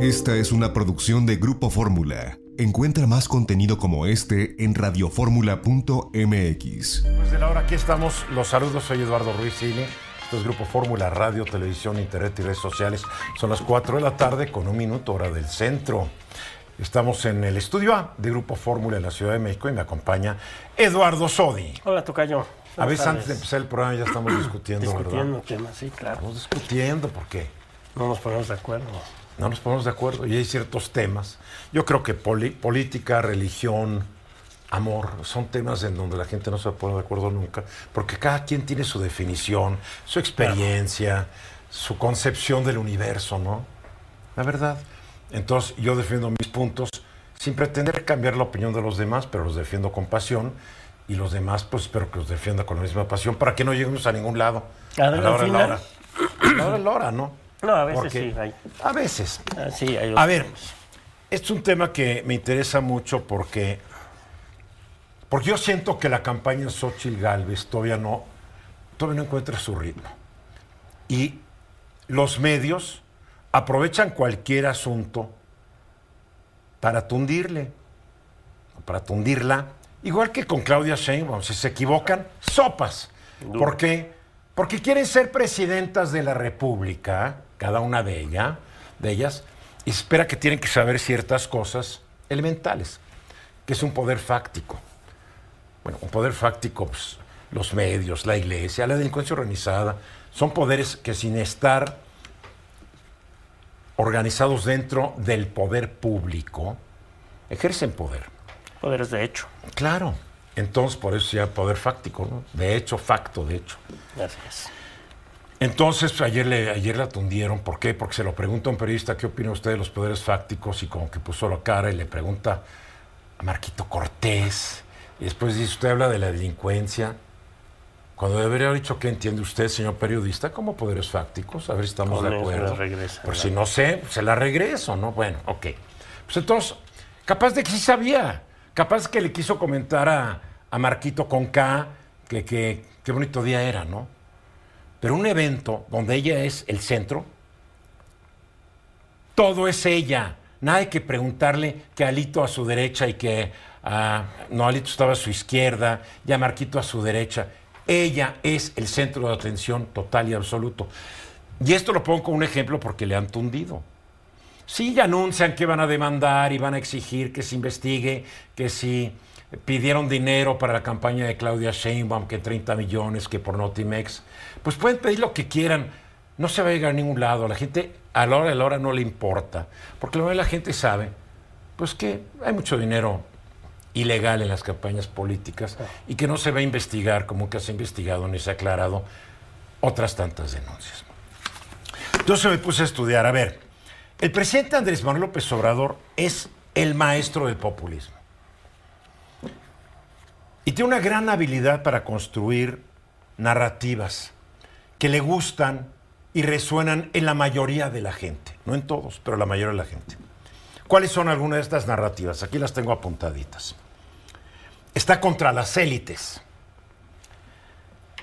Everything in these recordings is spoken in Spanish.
Esta es una producción de Grupo Fórmula. Encuentra más contenido como este en radioformula.mx. Pues de la hora aquí estamos. Los saludos, soy Eduardo Ruiz Cine. Esto es Grupo Fórmula, radio, televisión, internet y redes sociales. Son las 4 de la tarde con un minuto hora del centro. Estamos en el estudio A de Grupo Fórmula en la Ciudad de México y me acompaña Eduardo Sodi. Hola, Tocayo. A veces antes de empezar el programa ya estamos discutiendo, Discutiendo ¿verdad? temas, sí, claro. Estamos discutiendo, ¿por qué? No nos ponemos de acuerdo. No nos ponemos de acuerdo y hay ciertos temas. Yo creo que poli- política, religión, amor, son temas en donde la gente no se pone de acuerdo nunca, porque cada quien tiene su definición, su experiencia, su concepción del universo, ¿no? La verdad. Entonces yo defiendo mis puntos sin pretender cambiar la opinión de los demás, pero los defiendo con pasión y los demás pues espero que los defienda con la misma pasión para que no lleguemos a ningún lado. A A la hora, la final. hora. A la hora, la hora, ¿no? No, a veces Porque- sí. Hay, A veces. ah, sí, hay A ver, este es un tema que me interesa mucho porque, porque yo siento que la campaña de Xochitl Galvez todavía no, todavía no encuentra su ritmo. Y los medios aprovechan cualquier asunto para tundirle, para tundirla. Igual que con Claudia Sheinbaum, si se equivocan, sopas. ¿Por qué? Porque quieren ser presidentas de la República, cada una de, ella, de ellas, y espera que tienen que saber ciertas cosas elementales, que es un poder fáctico. Bueno, un poder fáctico, pues, los medios, la iglesia, la delincuencia organizada, son poderes que sin estar organizados dentro del poder público, ejercen poder. Poderes de hecho. Claro. Entonces, por eso se llama poder fáctico, ¿no? De hecho, facto, de hecho. Gracias. Entonces, pues, ayer, le, ayer la tundieron. ¿Por qué? Porque se lo pregunta a un periodista, ¿qué opina usted de los poderes fácticos? Y como que puso la cara y le pregunta a Marquito Cortés. Y después dice, usted habla de la delincuencia. Cuando debería haber dicho, ¿qué entiende usted, señor periodista, como poderes fácticos? A ver si estamos de acuerdo. regresa, Por si no sé, se la regreso, ¿no? Bueno, ok. Pues entonces, capaz de que sí sabía. Capaz que le quiso comentar a, a Marquito con K que, que qué bonito día era, ¿no? Pero un evento donde ella es el centro, todo es ella. Nada hay que preguntarle que Alito a su derecha y que ah, no, Alito estaba a su izquierda, ya Marquito a su derecha. Ella es el centro de atención total y absoluto. Y esto lo pongo como un ejemplo porque le han tundido. Sí, ya anuncian que van a demandar y van a exigir que se investigue, que si pidieron dinero para la campaña de Claudia Sheinbaum, que 30 millones, que por Notimex, pues pueden pedir lo que quieran, no se va a llegar a ningún lado, a la gente a la hora de la hora no le importa, porque la gente sabe, pues que hay mucho dinero ilegal en las campañas políticas y que no se va a investigar como que se ha investigado ni se ha aclarado otras tantas denuncias. Entonces me puse a estudiar, a ver, el presidente Andrés Manuel López Obrador es el maestro del populismo. Y tiene una gran habilidad para construir narrativas que le gustan y resuenan en la mayoría de la gente. No en todos, pero la mayoría de la gente. ¿Cuáles son algunas de estas narrativas? Aquí las tengo apuntaditas. Está contra las élites.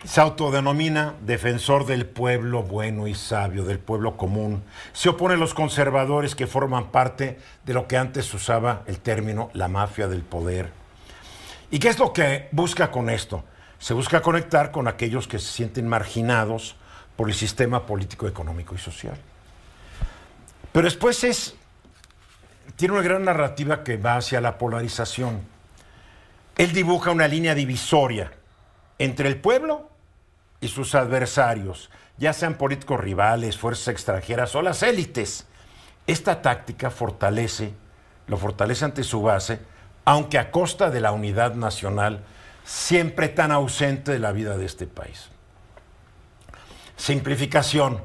Se autodenomina defensor del pueblo bueno y sabio, del pueblo común. Se opone a los conservadores que forman parte de lo que antes usaba el término la mafia del poder. ¿Y qué es lo que busca con esto? Se busca conectar con aquellos que se sienten marginados por el sistema político, económico y social. Pero después es, tiene una gran narrativa que va hacia la polarización. Él dibuja una línea divisoria entre el pueblo y sus adversarios, ya sean políticos rivales, fuerzas extranjeras o las élites. Esta táctica fortalece, lo fortalece ante su base, aunque a costa de la unidad nacional, siempre tan ausente de la vida de este país. Simplificación.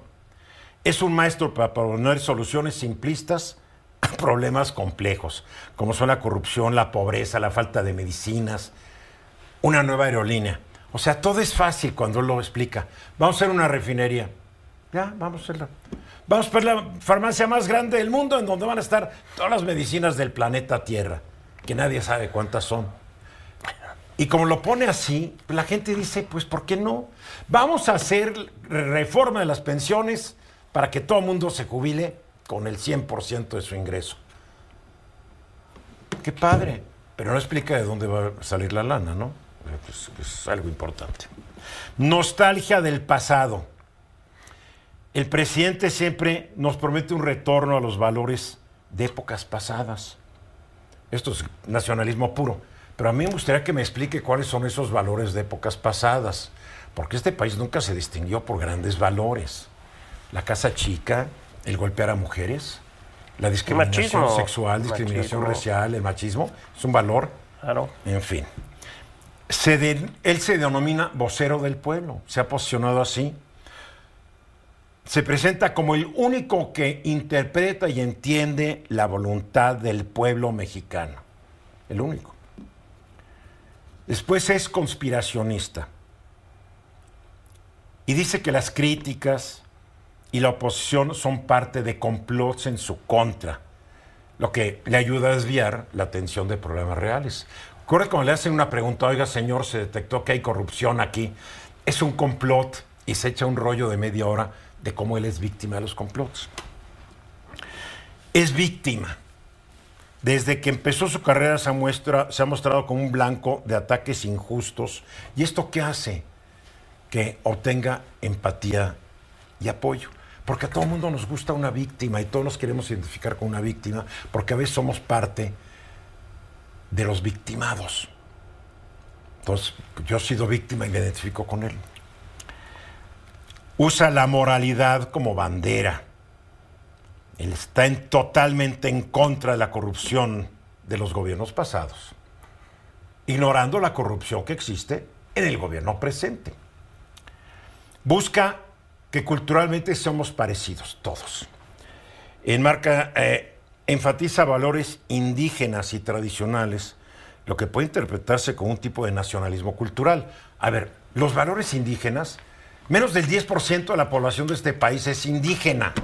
Es un maestro para proponer soluciones simplistas a problemas complejos, como son la corrupción, la pobreza, la falta de medicinas, una nueva aerolínea. O sea, todo es fácil cuando lo explica. Vamos a hacer una refinería. Ya, vamos a hacerla. Vamos a hacer la farmacia más grande del mundo en donde van a estar todas las medicinas del planeta Tierra, que nadie sabe cuántas son. Y como lo pone así, la gente dice, pues ¿por qué no? Vamos a hacer reforma de las pensiones para que todo el mundo se jubile con el 100% de su ingreso. Qué padre, pero no explica de dónde va a salir la lana, ¿no? Pues, es algo importante. Nostalgia del pasado. El presidente siempre nos promete un retorno a los valores de épocas pasadas. Esto es nacionalismo puro. Pero a mí me gustaría que me explique cuáles son esos valores de épocas pasadas. Porque este país nunca se distinguió por grandes valores. La casa chica, el golpear a mujeres, la discriminación machismo. sexual, discriminación Machismo. racial, el machismo, es un valor. Claro. En fin. Se de- él se denomina vocero del pueblo, se ha posicionado así. Se presenta como el único que interpreta y entiende la voluntad del pueblo mexicano. El único. Después es conspiracionista. Y dice que las críticas y la oposición son parte de complots en su contra, lo que le ayuda a desviar la atención de problemas reales. Ocurre cuando le hacen una pregunta, oiga señor, se detectó que hay corrupción aquí, es un complot y se echa un rollo de media hora de cómo él es víctima de los complots. Es víctima. Desde que empezó su carrera se ha, mostrado como un blanco de ataques injustos. ¿Y esto qué hace? Que obtenga empatía y apoyo. Porque a todo el mundo nos gusta una víctima y todos nos queremos identificar con una víctima porque a veces somos parte de los victimados. Entonces, yo he sido víctima y me identifico con él. Usa la moralidad como bandera. Él está en- totalmente en contra de la corrupción de los gobiernos pasados, ignorando la corrupción que existe en el gobierno presente. Busca que culturalmente somos parecidos, todos. Enmarca, eh, enfatiza valores indígenas y tradicionales, lo que puede interpretarse como un tipo de nacionalismo cultural. A ver, los valores indígenas, menos del 10% de la población de este país es indígena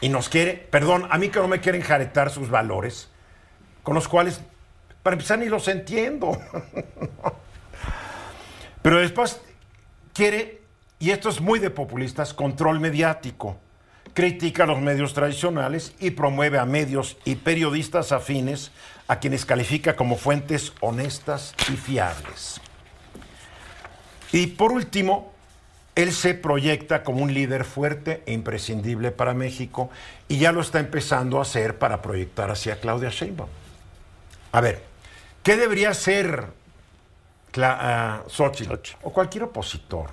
y nos quiere, perdón, a mí que no me quieren jaretar sus valores, con los cuales, para empezar, ni los entiendo. Pero después quiere, y esto es muy de populistas, control mediático. Critica a los medios tradicionales y promueve a medios y periodistas afines a quienes califica como fuentes honestas y fiables. Y por último, él se proyecta como un líder fuerte e imprescindible para México y ya lo está empezando a hacer para proyectar hacia Claudia Sheinbaum. A ver, ¿qué debería hacer Cla- ah, Xochitl Xochitl. o cualquier opositor?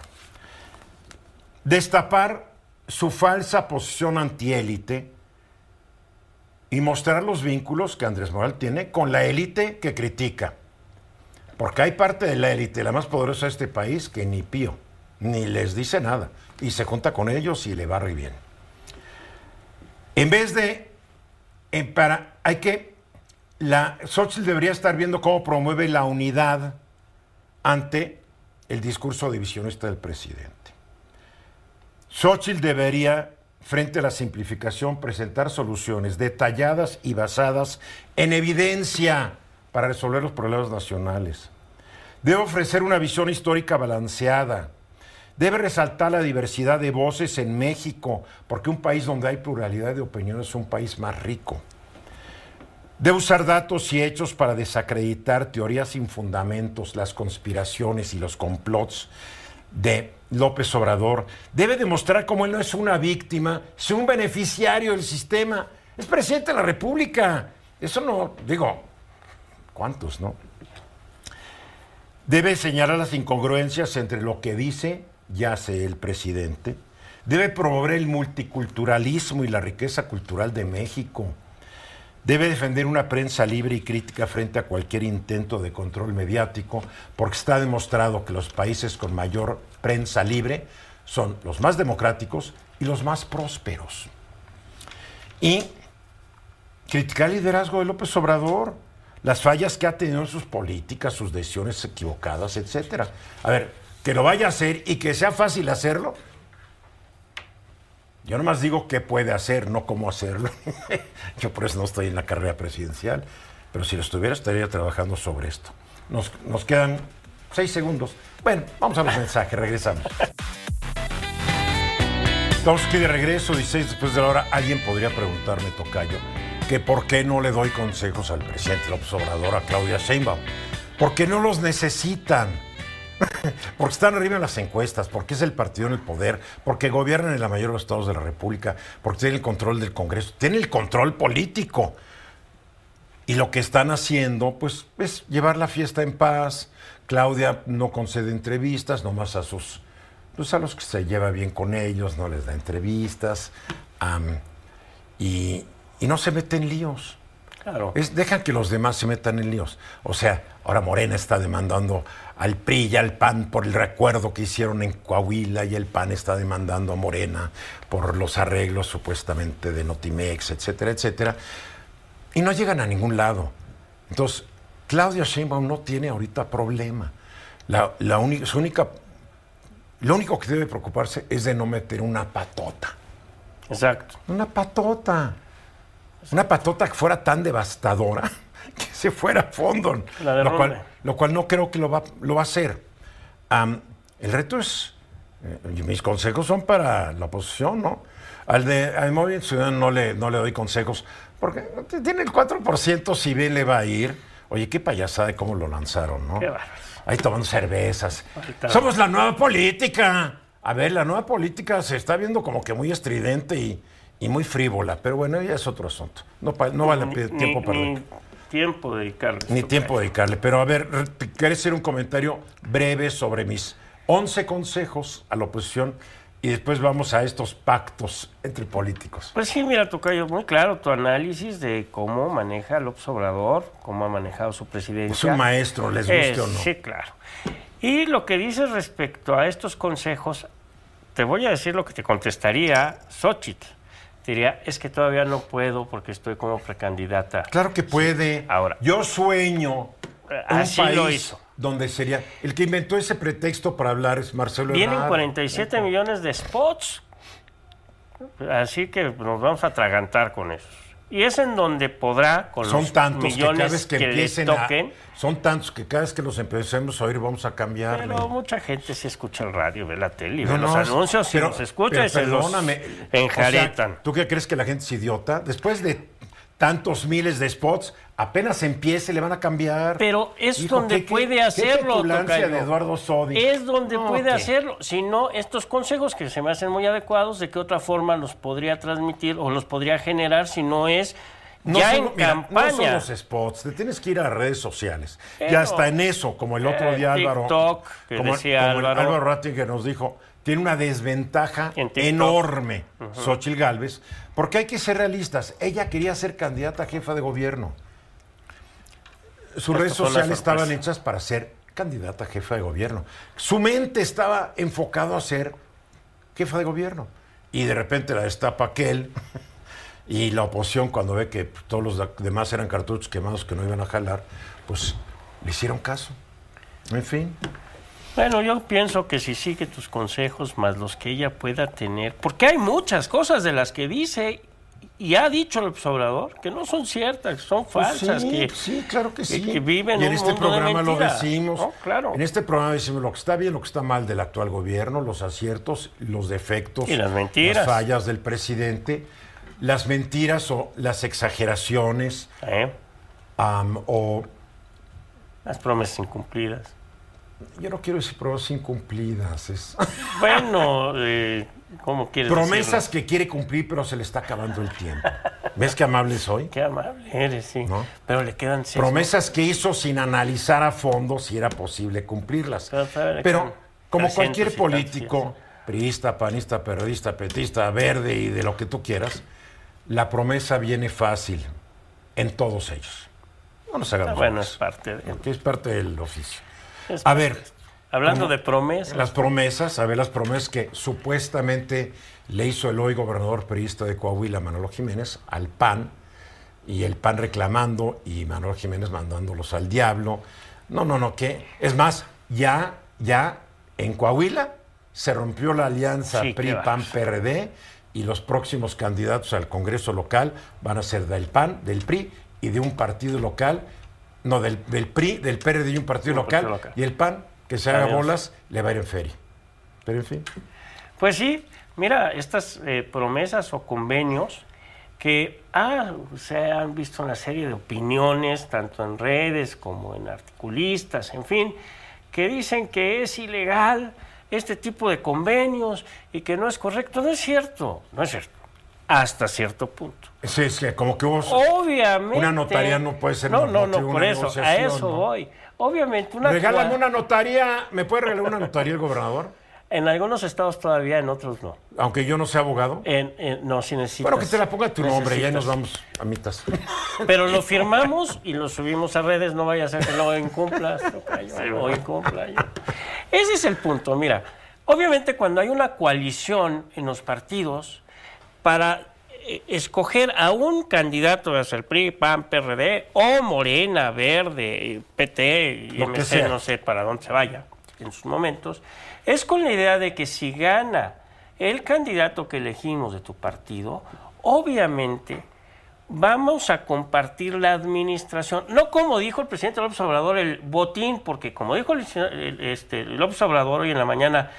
Destapar su falsa posición antiélite y mostrar los vínculos que Andrés Moral tiene con la élite que critica. Porque hay parte de la élite, la más poderosa de este país, que ni pío, ni les dice nada. Y se junta con ellos y le va re bien. En vez de. en para, hay que. La, Xochitl debería estar viendo cómo promueve la unidad ante el discurso divisionista del presidente. Xochitl debería, frente a la simplificación, presentar soluciones detalladas y basadas en evidencia para resolver los problemas nacionales. Debe ofrecer una visión histórica balanceada. Debe resaltar la diversidad de voces en México, porque un país donde hay pluralidad de opiniones es un país más rico. Debe usar datos y hechos para desacreditar teorías sin fundamentos, las conspiraciones y los complots de López Obrador. Debe demostrar cómo él no es una víctima, es un beneficiario del sistema. Es presidente de la República. Eso no, digo, ¿cuántos, no? Debe señalar las incongruencias entre lo que dice y hace el presidente. Debe promover el multiculturalismo y la riqueza cultural de México. Debe defender una prensa libre y crítica frente a cualquier intento de control mediático, porque está demostrado que los países con mayor prensa libre son los más democráticos y los más prósperos. Y criticar el liderazgo de López Obrador, las fallas que ha tenido en sus políticas, sus decisiones equivocadas, etcétera. A ver, que lo vaya a hacer y que sea fácil hacerlo. Yo nomás digo qué puede hacer, no cómo hacerlo. Yo por eso no estoy en la carrera presidencial, pero si lo estuviera estaría trabajando sobre esto. Nos, nos quedan seis segundos. Bueno, vamos a los mensajes, regresamos. Estamos aquí de regreso, 16 después de la hora. Alguien podría preguntarme, Tocayo, que por qué no le doy consejos al presidente López Obrador, a Claudia Sheinbaum. Porque no los necesitan. porque están arriba en las encuestas, porque es el partido en el poder, porque gobiernan en la mayoría de los estados de la República, porque tienen el control del Congreso, tienen el control político. Y lo que están haciendo, pues, es llevar la fiesta en paz. Claudia no concede entrevistas, nomás a sus pues a los que se lleva bien con ellos, no les da entrevistas y no se mete en líos. Claro. Es, dejan que los demás se metan en líos. O sea, ahora Morena está demandando al PRI y al PAN por el recuerdo que hicieron en Coahuila y el PAN está demandando a Morena por los arreglos supuestamente de Notimex, etcétera, etcétera. Y no llegan a ningún lado. Entonces, Claudia Sheinbaum no tiene ahorita problema. La, la su única, lo único que debe preocuparse es de no meter una patota. Exacto. Una patota. Una patota que fuera tan devastadora que se fuera a fondo. La Lo cual, lo cual no creo que lo va, lo va a hacer. El reto es. eh, mis consejos son para la oposición, ¿no? Al de al Movimiento Ciudadano no le, no le doy consejos, porque tiene el 4%, si bien le va a ir. Oye, qué payasada de cómo lo lanzaron, ¿no? Qué. Ahí tomando cervezas. Somos la nueva política. A ver, la nueva política se está viendo como que muy estridente y, y muy frívola, pero bueno, ya es otro asunto. No, vale Ni- pe- ni- tiempo perder. Ni tiempo dedicarle. Ni tiempo dedicarle. Pero a ver, ¿quieres hacer un comentario breve sobre mis 11 consejos a la oposición? Y después vamos a estos pactos entre políticos. Pues sí, mira, Tocayo, muy claro tu análisis de cómo maneja López Obrador, cómo ha manejado su presidencia. Es un maestro, les guste Es- o no. Sí, claro. Y lo que dices respecto a estos consejos, te voy a decir lo que te contestaría Xochitl. Diría, es que todavía no puedo porque estoy como precandidata. Claro que puede. Ahora. Yo sueño Eh, un así país lo hizo. donde sería... El que inventó ese pretexto para hablar es Marcelo Vienen Ebrard. 47 millones de spots. Así que nos vamos a atragantar con eso. Y es en donde podrá, con Son los tantos que millones cada vez que, que, empiecen a... toquen, Son tantos que cada vez que los empecemos a oír vamos a cambiarle. Pero mucha gente sí escucha el radio, ve la tele, No, ve los anuncios pero- los escucha pero y se los enjaretan. o sea, ¿Tú qué crees que la gente es idiota? Después de tantos miles de spots, apenas empiece, le van a cambiar. Pero es Hijo, donde qué- qué- puede qué hacerlo, Tocayo. de Eduardo Sodi. Es donde No, puede ¿qué? hacerlo. Si no, estos consejos que se me hacen muy adecuados, ¿de qué otra forma los podría transmitir o los podría generar si no es No ya son- en mira, campaña? No son los spots, te tienes que ir a redes sociales. Pero- ya está en eso, como el otro Eh, día Álvaro. TikTok, que como, decía como el Álvaro. Álvaro Rattinger nos dijo, tiene una desventaja En TikTok. enorme, Xochitl Gálvez, porque hay que ser realistas. Ella quería ser candidata a jefa de gobierno. Sus redes sociales estaban hechas para ser candidata a jefa de gobierno. Su mente estaba enfocado a ser jefa de gobierno. Y de repente la destapa aquel. Y la oposición, cuando ve que todos los demás eran cartuchos quemados que no iban a jalar, pues le hicieron caso. En fin. Bueno, yo pienso que si sigue tus consejos más los que ella pueda tener, porque hay muchas cosas de las que dice y ha dicho el observador que no son ciertas, son falsas, Pues sí, que, sí, claro que sí. que viven y en un este mundo de programa lo decimos. ¿no? Claro. En este programa decimos lo que está bien, lo que está mal del actual gobierno, los aciertos, los defectos, Y las mentiras. las fallas del presidente, las mentiras o las exageraciones ¿eh? o las promesas incumplidas. Yo no quiero decir pruebas incumplidas, es Bueno, eh, ¿cómo quieres promesas decirlo? que quiere cumplir pero se le está acabando el tiempo. ¿Ves qué amable soy? Qué amable eres, sí. ¿No? Pero le quedan seis. Promesas que hizo sin analizar a fondo si era posible cumplirlas. Pero, como 300 cualquier político, priista, panista, periodista, petista, verde y de lo que tú quieras, la promesa viene fácil en todos ellos. No nos Ah, hagamos Bueno, es parte de... porque es parte del oficio. A ver. Hablando de promesas. Las promesas, a ver, las promesas que supuestamente le hizo el hoy gobernador periodista de Coahuila, Manolo Jiménez, al PAN, y el PAN reclamando y Manolo Jiménez mandándolos al diablo. No, no, no, ¿qué? Es más, ya, ya en Coahuila se rompió la alianza Sí, qué PRI, PAN, bárbaro. PRD y los próximos candidatos al Congreso local van a ser del PAN, del PRI y de un partido local, no, del, del PRI, del PRD y un partido Un local, partido local. y el PAN, que se haga Adiós. bolas, le va a ir en feria. Pero en fin. Pues sí, mira, estas eh, promesas o convenios que ah, se han visto una serie de opiniones, tanto en redes como en articulistas, en fin, que dicen que es ilegal este tipo de convenios y que no es correcto. No es cierto, no es cierto, hasta cierto punto. Sí, es que como que hubo... Obviamente. Una notaría no puede ser No, no, no, por eso, a eso ¿no? voy. Obviamente, una Regálame una notaría. ¿Me puede regalar una notaría el gobernador? En algunos estados todavía, en otros no. Aunque yo no sea abogado. En- en- no, si necesitas. Bueno, que te la ponga tu nombre y ahí nos vamos a mitas. Pero lo firmamos y lo subimos a redes, no vaya a ser que lo incumplas tocayo, o incumpla yo. Ese es el punto, mira. Obviamente cuando hay una coalición en los partidos para eh, escoger a un candidato de el PRI, PAN, PRD o Morena, Verde, PT y MC, no sé para dónde se vaya en sus momentos, es con la idea de que si gana el candidato que elegimos de tu partido, obviamente vamos a compartir la administración. No como dijo el presidente López Obrador, el botín, porque como dijo el, el- este, López Obrador hoy en la mañana,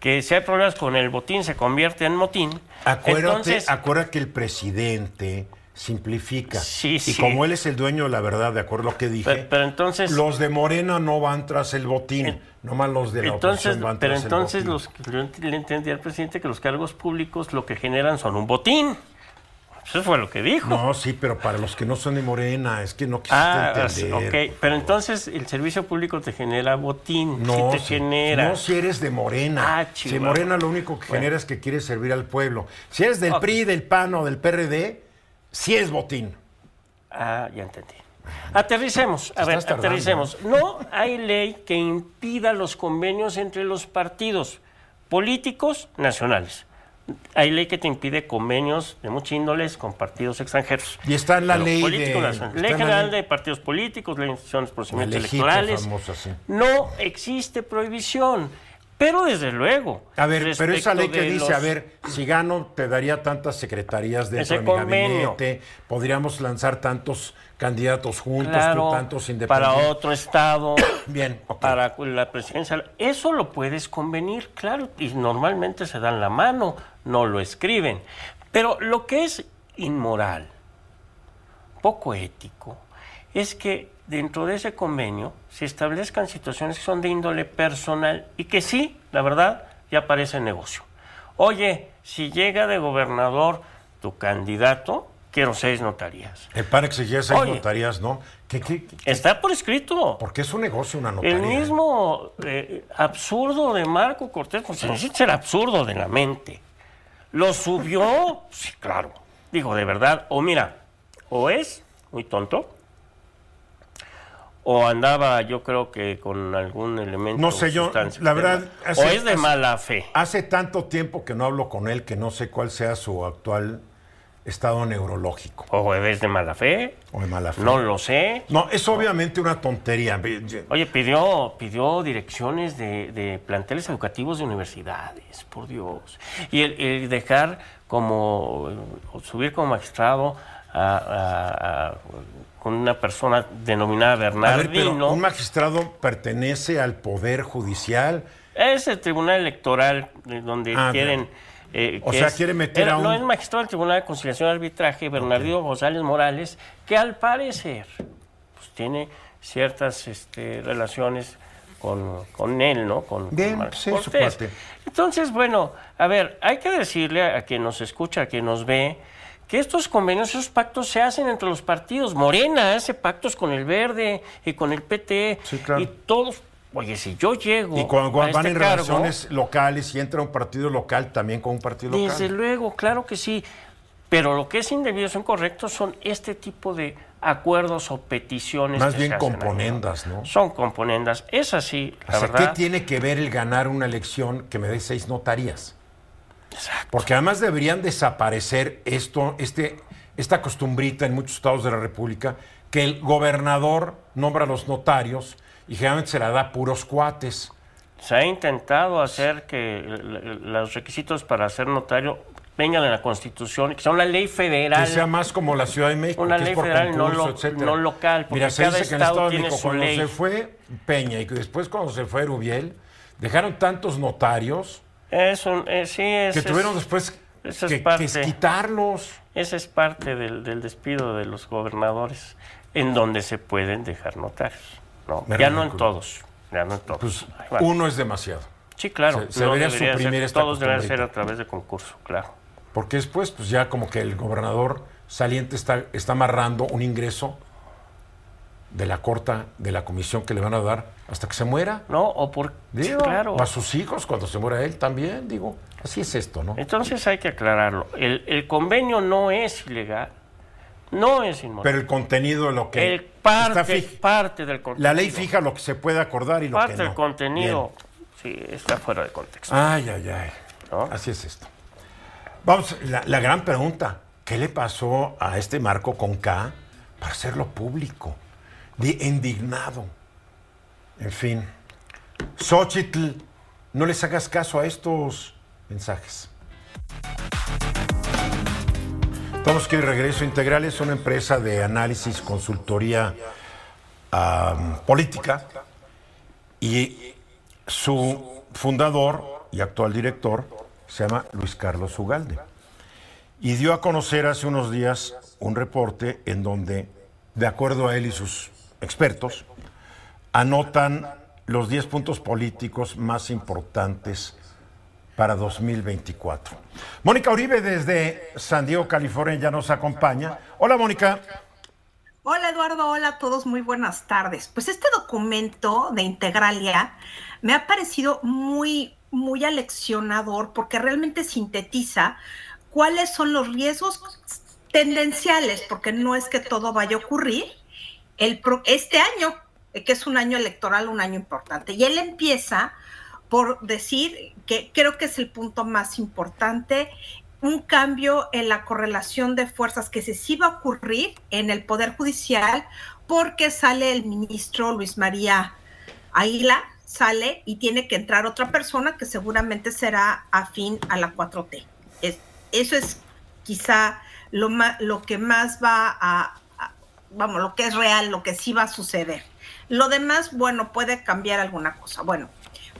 que si hay problemas con el botín se convierte en motín. Acuérdate, Entonces, acuérdate que el presidente simplifica. Sí, y sí. como él es el dueño de la verdad, de acuerdo a lo que dije, Pero- pero entonces- los de Morena no van tras el botín, En- nomás los de la entonces, oposición van pero tras entonces el botín. los, yo le entendí al presidente que los cargos públicos lo que generan son un botín. Eso fue lo que dijo. No, sí, pero para los que no son de Morena, es que no quisiste Ah, entender. ok. Pero entonces el servicio público te genera botín. No, sí te si- genera. no si eres de Morena. Ah, si. Morena lo único que genera es que quiere servir al pueblo. Si eres del. PRI, del PAN o del PRD, sí es botín. Ah, ya entendí. Aterricemos, a ver, tardando, aterricemos. No hay ley que impida los convenios entre los partidos políticos nacionales. Hay ley que te impide convenios de muchas índoles con partidos extranjeros. Y está en la Pero ley político de- nacional. está Ley general ley- de partidos políticos, ley de instituciones, procedimientos electorales. famosa, sí. No existe prohibición. Pero desde luego. A ver, pero esa ley que dice, a ver, si gano te daría tantas secretarías dentro de mi convenio. gabinete, podríamos lanzar tantos candidatos juntos, Claro, tú tantos para independientes. otro estado, Bien, para la presidencia. Eso lo puedes convenir, claro, y normalmente se dan la mano, no lo escriben. Pero lo que es inmoral, poco ético, es que dentro de ese convenio se establezcan situaciones que son de índole personal y que sí, la verdad, ya parece negocio. Oye, si llega de gobernador tu candidato, quiero seis notarías. El PAN exigía seis Oye. notarías, ¿no? ¿Qué, qué, qué- Está por escrito. Porque es un negocio una notaría. El mismo eh, absurdo de Marco Cortés, pues necesita ser absurdo de la mente. Lo subió, sí, claro. Digo, de verdad, o mira, o es muy tonto, o andaba, yo creo que con algún elemento. No sé, yo, la verdad, o es de hace- mala fe. Hace tanto tiempo que no hablo con él que no sé cuál sea su actual estado neurológico O es de mala fe, o de mala fe. no lo sé. No, es obviamente una tontería. Oye, pidió, pidió direcciones de, de planteles educativos de universidades, por Dios. Y el, el dejar como, subir como magistrado a, con una persona denominada A ver, Bernardino. pero un magistrado pertenece al Poder Judicial. Es el tribunal electoral eh, donde Ah, quieren... eh, O que sea, es- quiere meter era- a un- No es magistrado del Tribunal de Conciliación y Arbitraje, Bernardino González Morales, que al parecer pues, tiene ciertas este, relaciones con, con él, ¿no? Con, con Bien, Marco sí. Entonces, bueno, a ver, hay que decirle a, a quien nos escucha, a quien nos ve, que estos convenios, esos pactos se hacen entre los partidos. Morena hace pactos con el Verde y con el PT. Sí, claro. Y todos, oye, si yo llego Y cuando, a van este en cargo, relaciones locales y entra un partido local, también con un partido local. desde luego, claro que sí. Pero lo que es indebido, son correctos, son este tipo de acuerdos o peticiones. Más que bien se hacen ahí, componendas, ¿no? Son componendas. Es así, la O sea, verdad. ¿qué tiene que ver el ganar una elección que me dé seis notarías? Exacto. Porque además deberían desaparecer esto, este, esta costumbrita en muchos estados de la República, que el gobernador nombra a los notarios y generalmente se la da a puros cuates. Se ha intentado hacer que los requisitos para ser notario vengan en la Constitución, que sea una ley federal. Que sea más como la Ciudad de México, Una que ley es por federal, no lo- local, porque Mira, se cada dice que en estado de México, cuando ley. se fue Peña y que después cuando se fue Rubiel, dejaron tantos notarios Es un- eh, sí, es, que es- tuvieron después eso es que, quitarlos. esa es parte del, del despido de los gobernadores, en donde se pueden dejar notarios. ¿No? Ya no en todos. Ya no en todos. Pues uno es demasiado. sí, claro. se- se debería ser- suprimir esta Todos costumbrita. ser a través de concurso, claro. Porque después, pues ya como que el gobernador saliente está, está amarrando un ingreso de la corta, de la comisión que le van a dar hasta que se muera. ¿No? O por. sí, Digo, claro. a sus hijos cuando se muera él también, digo. Así es esto, ¿no? Entonces hay que aclararlo. El, el convenio no es ilegal, no es inmoral. Pero el contenido de lo que el parte, está parte del contenido. La ley fija lo que se puede acordar y lo Parte que no. del contenido, sí, está fuera de contexto. Ay, ay, ay. ¿No? Así es esto. Vamos, la, la gran pregunta. ¿Qué le pasó a este Marco con K para hacerlo público? De indignado. En fin. Xochitl, no les hagas caso a estos mensajes. Estamos aquí de regreso. Integral es una empresa de análisis, consultoría política y su fundador y actual director se llama Luis Carlos Ugalde. Y dio a conocer hace unos días un reporte en donde, de acuerdo a él y sus expertos, anotan los 10 puntos políticos más importantes para 2024. Mónica Uribe desde San Diego, California, ya nos acompaña. Hola, Mónica. Hola Eduardo, hola a todos, muy buenas tardes. Pues este documento de Integralia me ha parecido muy, muy aleccionador porque realmente sintetiza cuáles son los riesgos tendenciales, porque no es que todo vaya a ocurrir el pro- este año, eh, que es un año electoral, un año importante. Y él empieza por decir que creo que es el punto más importante, un cambio en la correlación de fuerzas que se sí va a ocurrir en el Poder Judicial porque sale el ministro Luis María Águila, sale y tiene que entrar otra persona que seguramente será afín a la 4T. Es- eso es quizá lo, ma- lo que más va a, a- vamos, lo que es real, lo que sí va a suceder. Lo demás, bueno, puede cambiar alguna cosa. Bueno,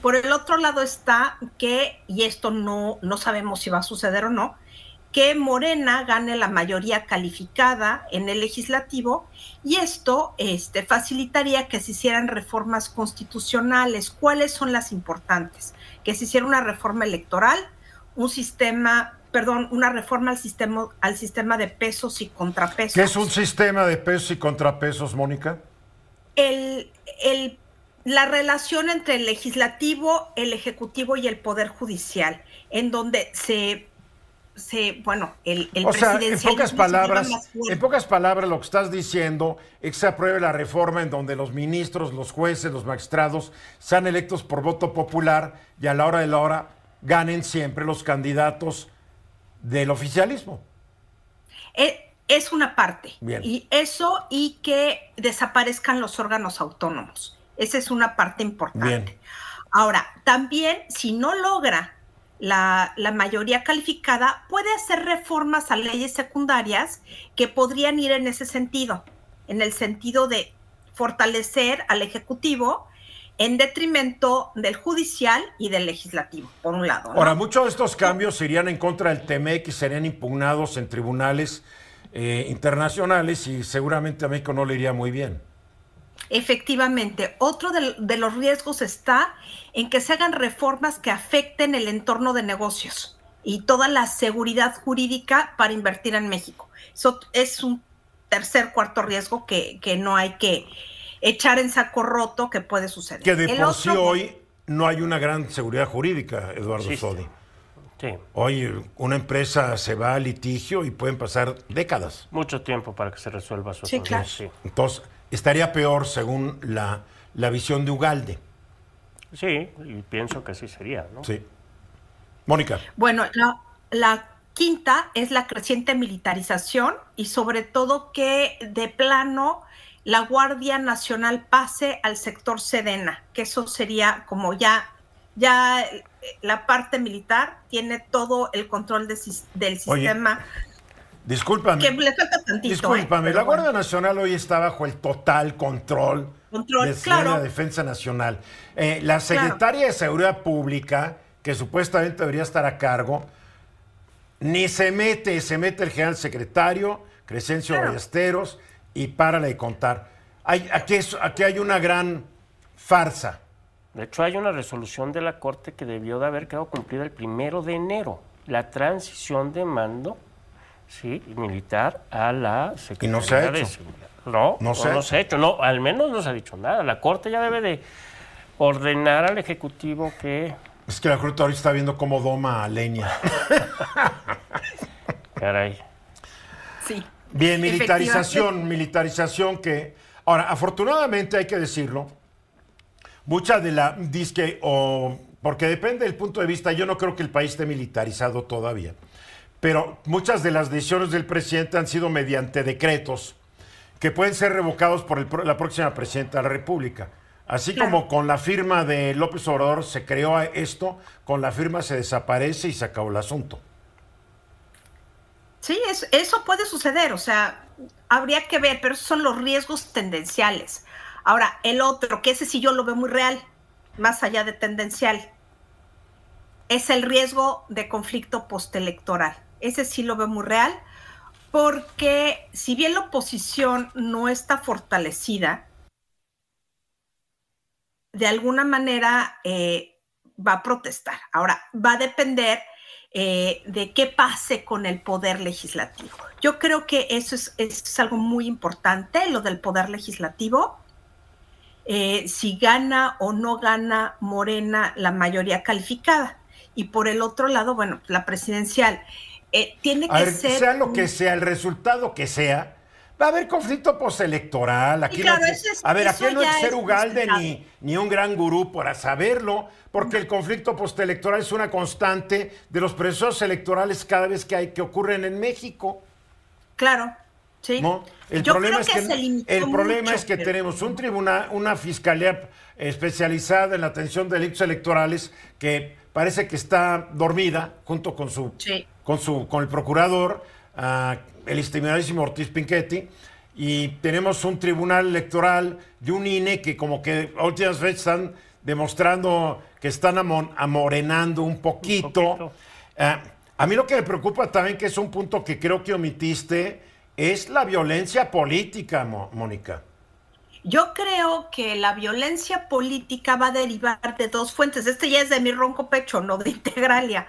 por el otro lado está que, y esto no, no sabemos si va a suceder o no, que Morena gane la mayoría calificada en el legislativo y esto este, facilitaría que se hicieran reformas constitucionales. ¿Cuáles son las importantes? Que se hiciera una reforma electoral, un sistema, perdón, una reforma al sistema, al sistema de pesos y contrapesos. ¿Qué es un sistema de pesos y contrapesos, Mónica? el, el- la relación entre el legislativo, el ejecutivo y el poder judicial, en donde se, se bueno, el, el O sea, en pocas palabras, en pocas palabras lo que estás diciendo es que se apruebe la reforma en donde los ministros, los jueces, los magistrados sean electos por voto popular y a la hora de la hora ganen siempre los candidatos del oficialismo. Eh, es una parte. Bien. Y eso y que desaparezcan los órganos autónomos. Esa es una parte importante. Bien. Ahora, también si no logra la, la mayoría calificada, puede hacer reformas a leyes secundarias que podrían ir en ese sentido, en el sentido de fortalecer al Ejecutivo en detrimento del judicial y del legislativo, por un lado. ¿no? Ahora, muchos de estos cambios irían en contra del TMEC y serían impugnados en tribunales eh, internacionales y seguramente a México no le iría muy bien. Efectivamente, otro de, de los riesgos está en que se hagan reformas que afecten el entorno de negocios y toda la seguridad jurídica para invertir en México. Eso es un tercer, cuarto riesgo que, que no hay que echar en saco roto que puede suceder. Que de El por otro- sí hoy no hay una gran seguridad jurídica, Eduardo Sí. Sodi. Sí. Hoy una empresa se va a litigio y pueden pasar décadas. Mucho tiempo para que se resuelva su Sí, claro. Sí. Entonces, estaría peor según la, la visión de Ugalde. Sí, y pienso que así sería, ¿no? Sí. Mónica. Bueno, la, la quinta es la creciente militarización y sobre todo que de plano la Guardia Nacional pase al sector Sedena, que eso sería como ya, ya eh, la parte militar tiene todo el control de del Oye, sistema, Discúlpame. que le falta tantito. ¿eh? Discúlpame, Pero la bueno. Guardia Nacional hoy está bajo el total control, Control, de claro. la Defensa Nacional. Eh, la secretaria de Seguridad Pública, que supuestamente debería estar a cargo, ni se mete, se mete el general secretario, Crescencio Claro. Ballesteros, y párale de contar. Hay, aquí, es- aquí hay una gran farsa. De hecho, hay una resolución de la Corte que debió de haber quedado cumplida el primero de enero. La transición de mando sí, militar a la Secretaría no se ha de hecho. Seguridad. No, No no, se ha no se ha hecho. No, al menos no se ha dicho nada. La Corte ya debe de ordenar al Ejecutivo que... Es que la Corte ahorita está viendo cómo doma a leña. Caray. Sí. Bien, militarización, militarización que... Ahora, afortunadamente hay que decirlo, mucha de la disque, o porque depende del punto de vista, yo no creo que el país esté militarizado todavía, pero muchas de las decisiones del presidente han sido mediante decretos que pueden ser revocados por el la próxima presidenta de la República. Así Claro. como con la firma de López Obrador se creó esto, con la firma se desaparece y se acabó el asunto. Sí, es- eso puede suceder, o sea, habría que ver, pero esos son los riesgos tendenciales. Ahora, el otro, que ese sí yo lo veo muy real, más allá de tendencial, es el riesgo de conflicto postelectoral. Ese sí lo veo muy real, porque si bien la oposición no está fortalecida, de alguna manera eh, va a protestar. Ahora, va a depender eh, de qué pase con el poder legislativo. Yo creo que eso es, es algo muy importante, lo del poder legislativo. Eh, si gana o no gana Morena la mayoría calificada. Y por el otro lado, bueno, la presidencial. Eh, tiene que ver, ser. sea lo que sea, el resultado que sea, va a haber conflicto postelectoral. Aquí claro, no eso es- a ver, aquí no hay que ser es Ugalde ni, ni un gran gurú para saberlo, porque el conflicto postelectoral es una constante de los procesos electorales cada vez que hay que ocurren en México. Claro, sí. ¿no? El Yo problema, creo es que, se limitó el problema mucho, es que pero- tenemos un tribunal, una fiscalía especializada en la atención de delitos electorales que parece que está dormida junto con su, Sí. Con su, con el procurador, ah, el estimadísimo Ortiz Pinchetti, y tenemos un tribunal electoral y un INE que como que a últimas fechas están demostrando que están amon- amorenando un poquito. poquito. Ah, a mí lo que me preocupa también, que es un punto que creo que omitiste, es la violencia política, Mónica. Yo creo que la violencia política va a derivar de dos fuentes. Este ya es de mi ronco pecho, no de Integralia.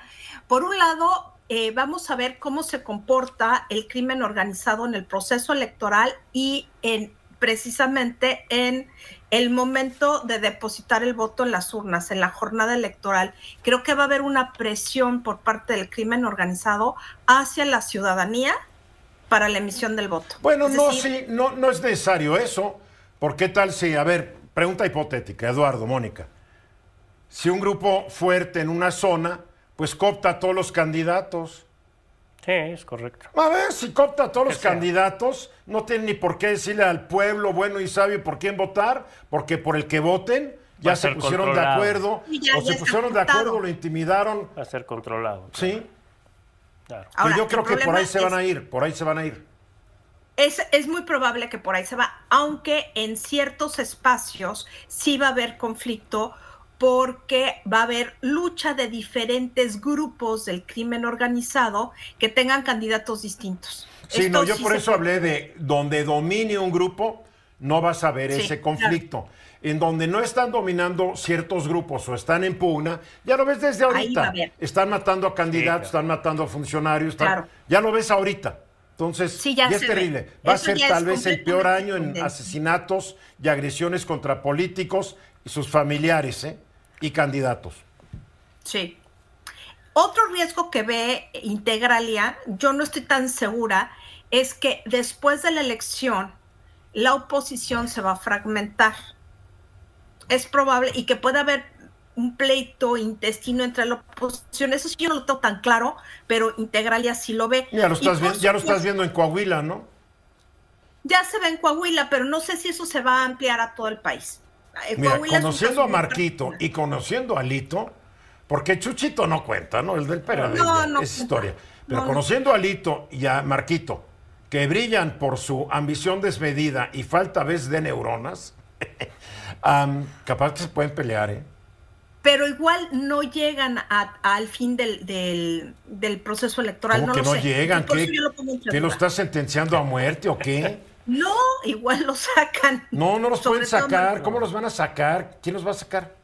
Por un lado, eh, vamos a ver cómo se comporta el crimen organizado en el proceso electoral y en precisamente en el momento de depositar el voto en las urnas, en la jornada electoral. Creo que va a haber una presión por parte del crimen organizado hacia la ciudadanía para la emisión del voto. Bueno, Es no, decir, sí, no, no es necesario eso. ¿Por qué tal si, a ver, pregunta hipotética, Eduardo, Mónica. Si un grupo fuerte en una zona, pues coopta a todos los candidatos. Sí, es correcto. A ver, si coopta a todos los sea. candidatos, no tienen ni por qué decirle al pueblo bueno y sabio por quién votar, porque por el que voten Va ya se pusieron de acuerdo, ya- o ya se pusieron de acuerdo, lo intimidaron. Va a ser controlado. Sí, Claro. Ahora, yo creo que por ahí se van a ir, por ahí se van a ir. Es, es muy probable que por ahí se va, aunque en ciertos espacios sí va a haber conflicto porque va a haber lucha de diferentes grupos del crimen organizado que tengan candidatos distintos. Sí, Esto no, yo sí por se eso hablé de donde domine un grupo, no vas a ver Sí, ese claro. conflicto. En donde no están dominando ciertos grupos o están en pugna, ya lo ves desde Ahí va ahorita. a haber. Están matando a candidatos, claro. están matando a funcionarios, están- Claro. ya lo ves ahorita. Entonces, Sí, ya ya es ve. terrible. Va a ser tal vez el peor año en asesinatos y agresiones contra políticos y sus familiares ¿eh? Y candidatos. Sí. Otro riesgo que ve Integralia, yo no estoy tan segura, es que después de la elección la oposición se va a fragmentar. Es probable y que pueda haber un pleito intestino entre la oposición. Eso sí yo no lo tengo tan claro, pero Integralia sí lo ve. Ya lo estás, ya lo estás viendo en Coahuila, ¿no? Ya se ve en Coahuila, pero no sé si eso se va a ampliar a todo el país. Mira, conociendo a Marquito y conociendo a Lito, porque Chuchito no cuenta, ¿no? El del Pera no, no, es historia. Pero conociendo a Lito y a Marquito, que brillan por su ambición desmedida y falta vez de neuronas, capaz que se pueden pelear, ¿eh? Pero igual no llegan al fin del, del, proceso electoral. ¿Cómo que no llegan? ¿Qué, lo, lo estás sentenciando a muerte o qué? No, igual lo sacan. No, no los pueden sacar. ¿Cómo los van a sacar? ¿Quién los va a sacar?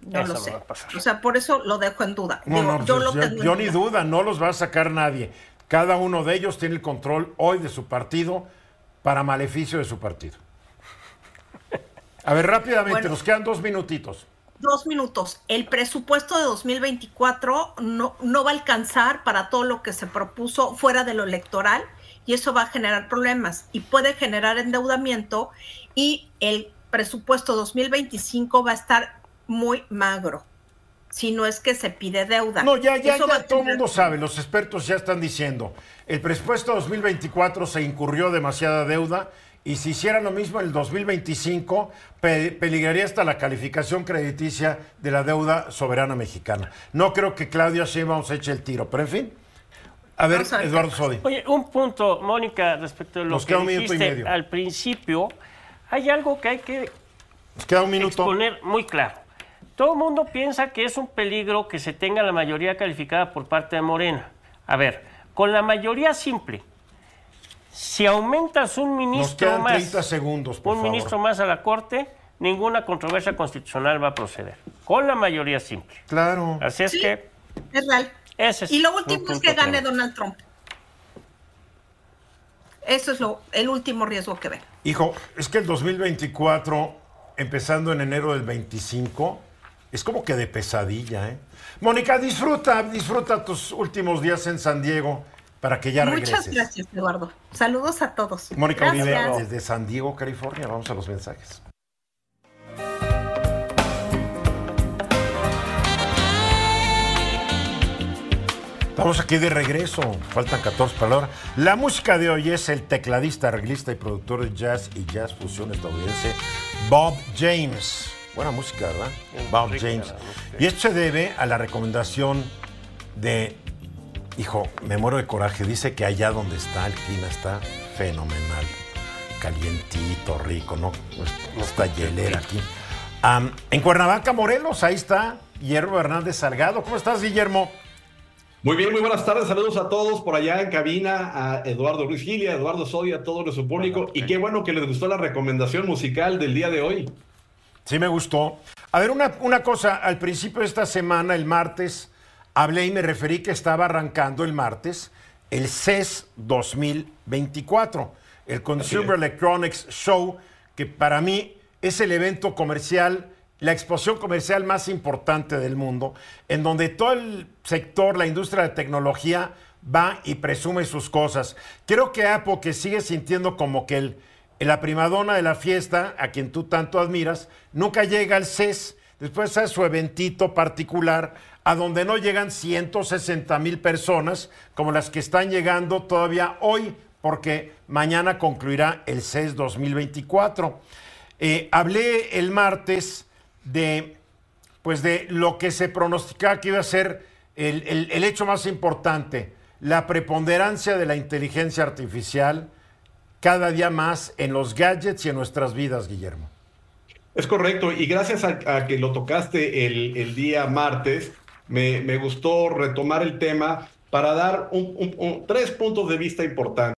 No lo sé. O sea, por eso lo dejo en duda. No, yo, yo ni duda, no los va a sacar nadie. Cada uno de ellos tiene el control hoy de su partido para maleficio de su partido. A ver, rápidamente, nos quedan dos minutitos. Dos minutos. El presupuesto de 2024 no, no va a alcanzar para todo lo que se propuso fuera de lo electoral y eso va a generar problemas y puede generar endeudamiento y el presupuesto 2025 va a estar muy magro si no es que se pide deuda. No, ya, ya, ya todo el mundo sabe, los expertos ya están diciendo, el presupuesto 2024 se incurrió demasiada deuda y si hiciera lo mismo en el 2025, peligraría hasta la calificación crediticia de la deuda soberana mexicana. No creo que Claudia Sheinbaum se eche el tiro, pero en fin. A ver, Eduardo Sodi. Oye, un punto, Mónica, respecto a lo que dijiste al principio, hay algo que hay que queda un minuto. exponer muy claro. Todo el mundo piensa que es un peligro que se tenga la mayoría calificada por parte de Morena. A ver, con la mayoría simple, si aumentas un ministro más, segundos, un ministro más a la Corte, ninguna controversia constitucional va a proceder. Con la mayoría simple. Claro. Así es que. Es real. Y lo último es que gane Donald Trump. Eso es lo, el último riesgo que ve. Hijo, es que el 2024, empezando en enero del 25, es como que de pesadilla, ¿eh? Mónica, disfruta, disfruta tus últimos días en San Diego para que ya regreses. Muchas gracias, Eduardo. Saludos a todos. Mónica Olivera, desde San Diego, California. Vamos a los mensajes. Estamos aquí de regreso, faltan 14 palabras. La música de hoy es el tecladista, arreglista y productor de jazz y jazz fusión estadounidense Bob James. Buena música, ¿verdad? Bob James. Y esto se debe a la recomendación de, hijo, me muero de coraje, dice que allá donde está el clima está fenomenal, calientito, rico, no, está hielera aquí. en Cuernavaca, Morelos, ahí está Guillermo Hernández Salgado. ¿Cómo estás, Guillermo? Muy bien, muy buenas tardes. Saludos a todos por allá en cabina, a Eduardo Ruiz Gilia, a Eduardo Sodia, a todo nuestro público. Y qué bueno que les gustó la recomendación musical del día de hoy. Sí, me gustó. A ver, una, una cosa, al principio de esta semana, el martes, hablé y me referí que estaba arrancando el martes el CES 2024, el Consumer Electronics Show, que para mí es el evento comercial la exposición comercial más importante del mundo, en donde todo el sector, la industria de tecnología, va y presume sus cosas. Creo que Apple, que sigue sintiendo como que el, la primadona de la fiesta, a quien tú tanto admiras, nunca llega al CES. Después hace su eventito particular, a donde no llegan 160 mil personas, como las que están llegando todavía hoy, porque mañana concluirá el CES 2024. Eh, hablé el martes de, pues de lo que se pronosticaba que iba a ser el, el hecho más importante, la preponderancia de la inteligencia artificial cada día más en los gadgets y en nuestras vidas, Guillermo. Es correcto, y gracias a, que lo tocaste el, el día martes, me, me, gustó retomar el tema para dar tres puntos de vista importantes.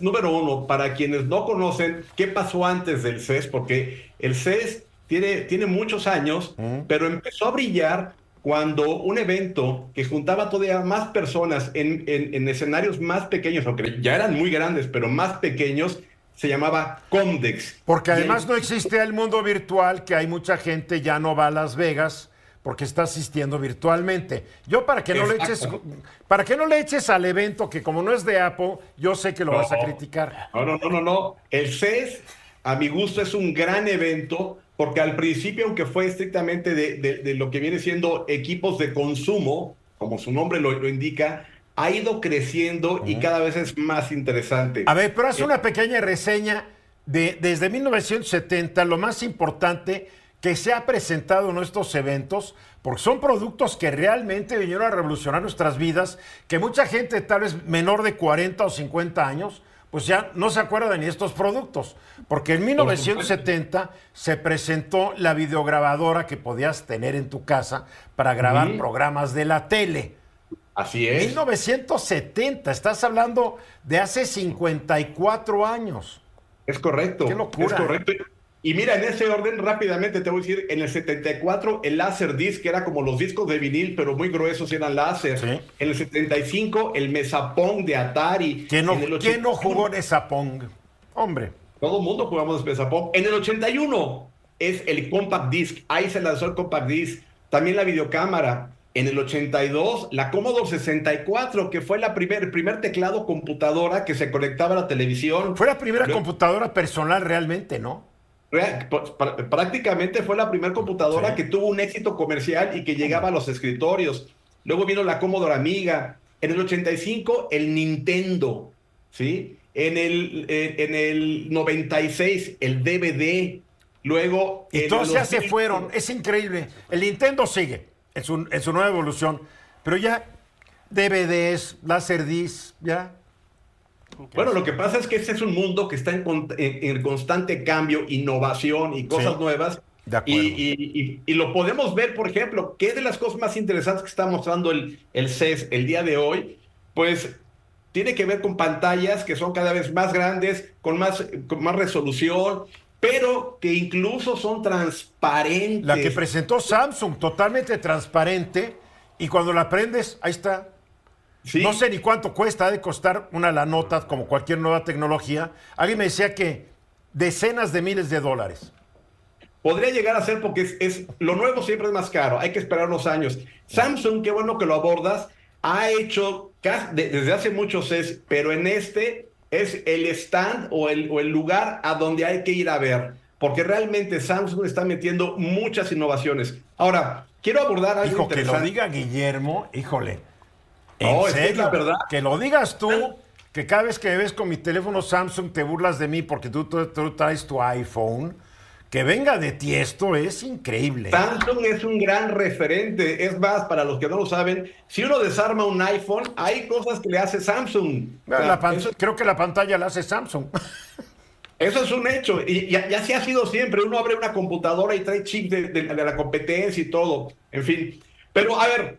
Número uno, para quienes no conocen qué pasó antes del CES, porque el CES tiene, tiene muchos años, pero empezó a brillar cuando un evento que juntaba todavía más personas en, en, escenarios más pequeños, aunque ya eran muy grandes, pero más pequeños, se llamaba Comdex. Porque además no existe el mundo virtual, que hay mucha gente ya no va a Las Vegas porque está asistiendo virtualmente. Yo para que no le eches Exacto. para que no le eches al evento que como no es de Apple, yo sé que lo vas a No. criticar. No, no, no, no, no. El CES, a mi gusto, es un gran evento porque al principio, aunque fue estrictamente de, de- de lo que viene siendo equipos de consumo, como su nombre lo, lo indica, ha ido creciendo y cada vez es más interesante. A ver, pero haz una pequeña reseña de desde 1970, lo más importante que se ha presentado en estos eventos, porque son productos que realmente vinieron a revolucionar nuestras vidas, que mucha gente tal vez menor de 40 o 50 años, pues ya no se acuerda de ni estos productos, porque en 1970 se presentó la videograbadora que podías tener en tu casa para grabar programas de la tele. Así es. 1970, estás hablando de hace 54 años. Es correcto. Qué locura. Es correcto. Y mira, en ese orden, rápidamente te voy a decir, en el 74 el láser disc era como los discos de vinil, pero muy gruesos eran láser. Sí. En el 75 el Mesapong de Atari. ¿Quién no, En quién no 81 jugó en esa Pong? Hombre. Todo el mundo jugamos Mesapong. En el 81 es el Compact Disc. Ahí se lanzó el Compact Disc. También la videocámara. En el 82, la Commodore 64, que fue la primer, el primer teclado computadora que se conectaba a la televisión. Fue la primera computadora personal realmente, ¿no? Real- pr- prácticamente fue la primera computadora Sí. que tuvo un éxito comercial y que llegaba a los escritorios. Luego vino la Commodore Amiga. En el 85, el Nintendo. ¿sí? En el, eh, en el 96, el DVD. Luego. Y todos ya se fueron. Es increíble. El Nintendo sigue en su, en su nueva evolución. Pero ya DVDs, Laserdisc, ya. Bueno, lo que pasa es que este es un mundo que está en, con- en- en constante cambio, innovación y cosas Sí, nuevas. de acuerdo. Y, y- y- y lo podemos ver, por ejemplo, que de las cosas más interesantes que está mostrando el, el CES el día de hoy, pues tiene que ver con pantallas que son cada vez más grandes, con más, con más resolución, pero que incluso son transparentes. La que presentó Samsung, totalmente transparente. Y cuando la prendes, ahí está. Sí. No sé ni cuánto cuesta, ha de costar una la nota, como cualquier nueva tecnología. Alguien me decía que decenas de miles de dólares. Podría llegar a ser porque es, es- lo nuevo siempre es más caro, hay que esperar unos años. Samsung, qué bueno que lo abordas, ha hecho desde hace muchos es, pero en este es el stand o el, o el lugar a donde hay que ir a ver, porque realmente Samsung está metiendo muchas innovaciones. Ahora, quiero abordar algo Hijo, que lo interesante. diga Guillermo, híjole. ¿En No, es serio? la verdad. Que lo digas tú, que cada vez que me ves con mi teléfono Samsung te burlas de mí porque tú, tú- tú traes tu iPhone. Que venga de ti esto es increíble. Samsung es un gran referente. Es más, para los que no lo saben, si uno desarma un iPhone, hay cosas que le hace Samsung. O sea, Creo que la pantalla la hace Samsung. Eso es un hecho. Y ya así ha sido siempre. Uno abre una computadora y trae chip de, de- de la competencia y todo. En fin. Pero a ver,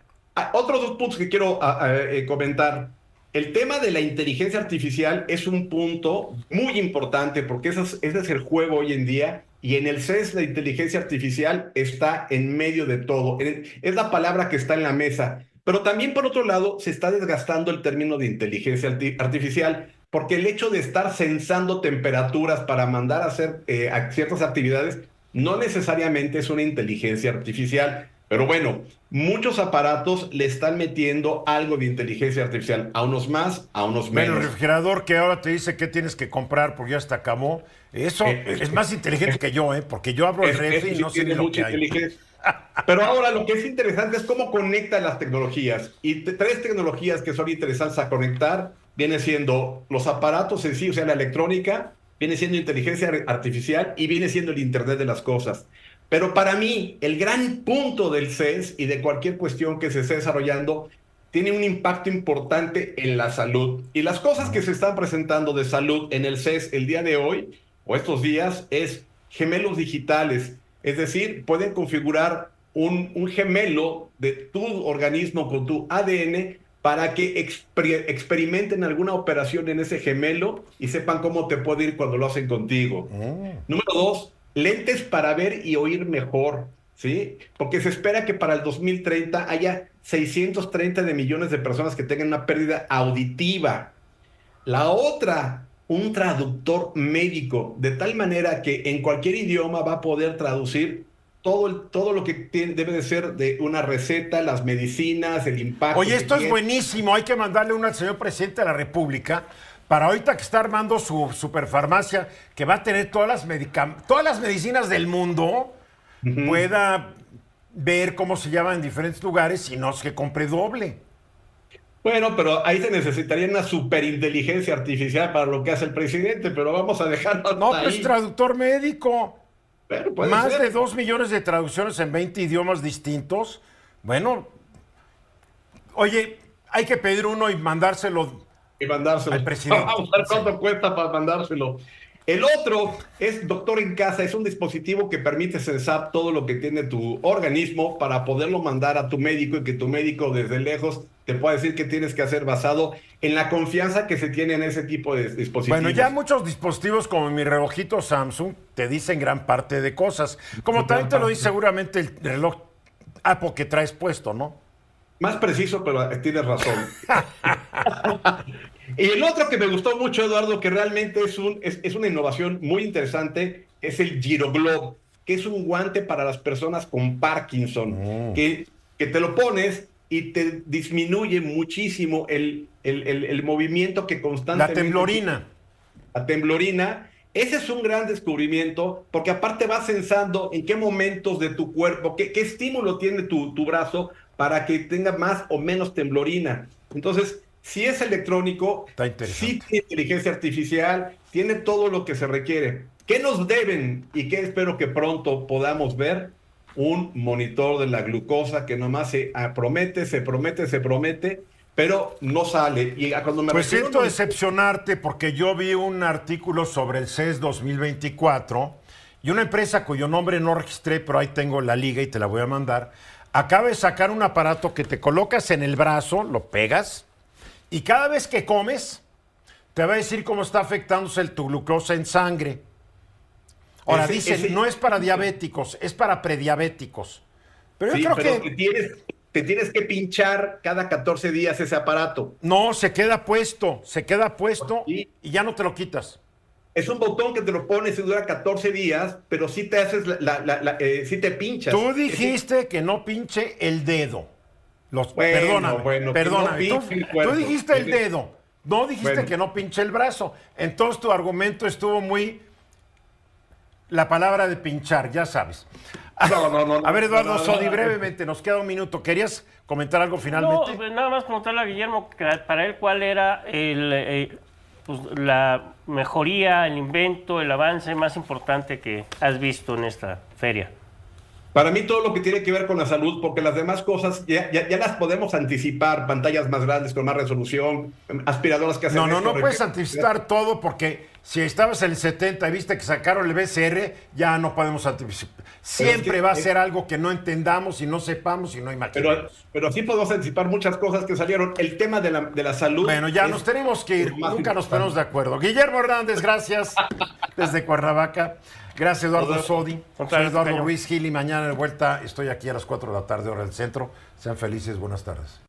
otros dos puntos que quiero a- a- eh, comentar. El tema de la inteligencia artificial es un punto muy importante porque ese es, ese es el juego hoy en día. Y en el CES la inteligencia artificial está en medio de todo. En- Es la palabra que está en la mesa. Pero también, por otro lado, se está desgastando el término de inteligencia arti- artificial, porque el hecho de estar censando temperaturas para mandar a hacer eh, a- ciertas actividades no necesariamente es una inteligencia artificial. Pero bueno, muchos aparatos le están metiendo algo de inteligencia artificial, a unos más, a unos Bueno, el menos. refrigerador que ahora te dice qué tienes que comprar porque ya está acabó. Eso Eh, es más inteligente que yo, ¿eh? Porque yo abro el refri y no sé ni lo que hay. Pero ahora lo que es interesante es cómo conecta las tecnologías. Y tres tecnologías que son interesantes a conectar viene siendo los aparatos en sí, o sea, la electrónica, viene siendo inteligencia ar- artificial y viene siendo el Internet de las cosas. Pero para mí, el gran punto del CES y de cualquier cuestión que se esté desarrollando tiene un impacto importante en la salud. Y las cosas que se están presentando de salud en el CES el día de hoy o estos días es gemelos digitales. Es decir, pueden configurar un, un gemelo de tu organismo con tu ADN para que exper- experimenten alguna operación en ese gemelo y sepan cómo te puede ir cuando lo hacen contigo. Número dos, lentes para ver y oír mejor, ¿sí? Porque se espera que para el 2030 haya 630 de millones de personas que tengan una pérdida auditiva. La otra, un traductor médico, de tal manera que en cualquier idioma va a poder traducir todo, todo lo que debe de ser de una receta, las medicinas, el impacto. Oye, esto es buenísimo. Hay que mandarle una al señor presidente de la República para ahorita que está armando su superfarmacia, que va a tener todas las, todas las medicinas del mundo, pueda ver cómo se llaman en diferentes lugares y no es que compre doble. Bueno, pero ahí se necesitaría una superinteligencia artificial para lo que hace el presidente, pero vamos a dejarlo. No, pues traductor médico. Más de dos millones de traducciones en 20 idiomas distintos. Bueno, oye, hay que pedir uno y mandárselo, y mandárselo. al presidente. Vamos a ver cuánto cuesta para mandárselo. El otro es Doctor en Casa, es un dispositivo que permite censar todo lo que tiene tu organismo para poderlo mandar a tu médico y que tu médico desde lejos te pueda decir qué tienes que hacer basado en la confianza que se tiene en ese tipo de dispositivos. Bueno, ya muchos dispositivos como mi relojito Samsung te dicen gran parte de cosas. Como también te lo dice seguramente el reloj Apple que traes puesto, ¿no? Más preciso, pero tienes razón. Y el otro que me gustó mucho, Eduardo, que realmente es, un, es, una innovación muy interesante, es el Giroglobe, que es un guante para las personas con Parkinson, mm. que, que te lo pones y te disminuye muchísimo el, el, movimiento que constantemente... La temblorina. La temblorina. Ese es un gran descubrimiento porque aparte vas pensando en qué momentos de tu cuerpo, qué, qué estímulo tiene tu, tu brazo para que tenga más o menos temblorina. Entonces, si es electrónico, sí tiene inteligencia artificial, tiene todo lo que se requiere. ¿Qué nos deben y qué espero que pronto podamos ver? Un monitor de la glucosa que nomás se ah, promete, se promete, se promete, pero no sale. Y cuando me pues siento decepcionarte porque yo vi un artículo sobre el CES 2024 y una empresa cuyo nombre no registré, pero ahí tengo la liga y te la voy a mandar, acaba de sacar un aparato que te colocas en el brazo, lo pegas, y cada vez que comes, te va a decir cómo está afectándose el, tu glucosa en sangre. Ahora, dicen, no es para diabéticos, es para prediabéticos. Pero yo creo que... Te tienes, te tienes que pinchar cada 14 días ese aparato. No, se queda puesto, se queda puesto y ya no te lo quitas. Es un botón que te lo pones y dura 14 días, pero sí te haces, la, eh, sí te pinchas. Tú dijiste que no pinche el dedo. Los, perdóname, perdóname. tú, dijiste el dedo, no dijiste que no pinche el brazo. Entonces tu argumento estuvo muy la palabra de pinchar, ya sabes. No, no, no. A ver, Eduardo Sodi, brevemente, nos queda un minuto. ¿Querías comentar algo finalmente? No, nada más preguntarle a Guillermo para él cuál era el, eh, pues, la mejoría, el invento, el avance más importante que has visto en esta feria. Para mí todo lo que tiene que ver con la salud, porque las demás cosas ya, ya, las podemos anticipar, pantallas más grandes con más resolución, aspiradoras que hacen... No, no, no puedes anticipar todo porque si estabas en el 70 y viste que sacaron el BCR, ya no podemos anticipar. Siempre va a ser algo que no entendamos y no sepamos y no imaginemos. Pero, pero sí podemos anticipar muchas cosas que salieron. El tema de la, de la salud... Bueno, ya nos tenemos que ir, nunca nos ponemos de acuerdo. Guillermo Hernández, gracias, desde Cuernavaca. Gracias, Eduardo Sodi. Soy Eduardo Ruiz Gil y mañana de vuelta estoy aquí a las 4 de la tarde, hora del centro. Sean felices, buenas tardes.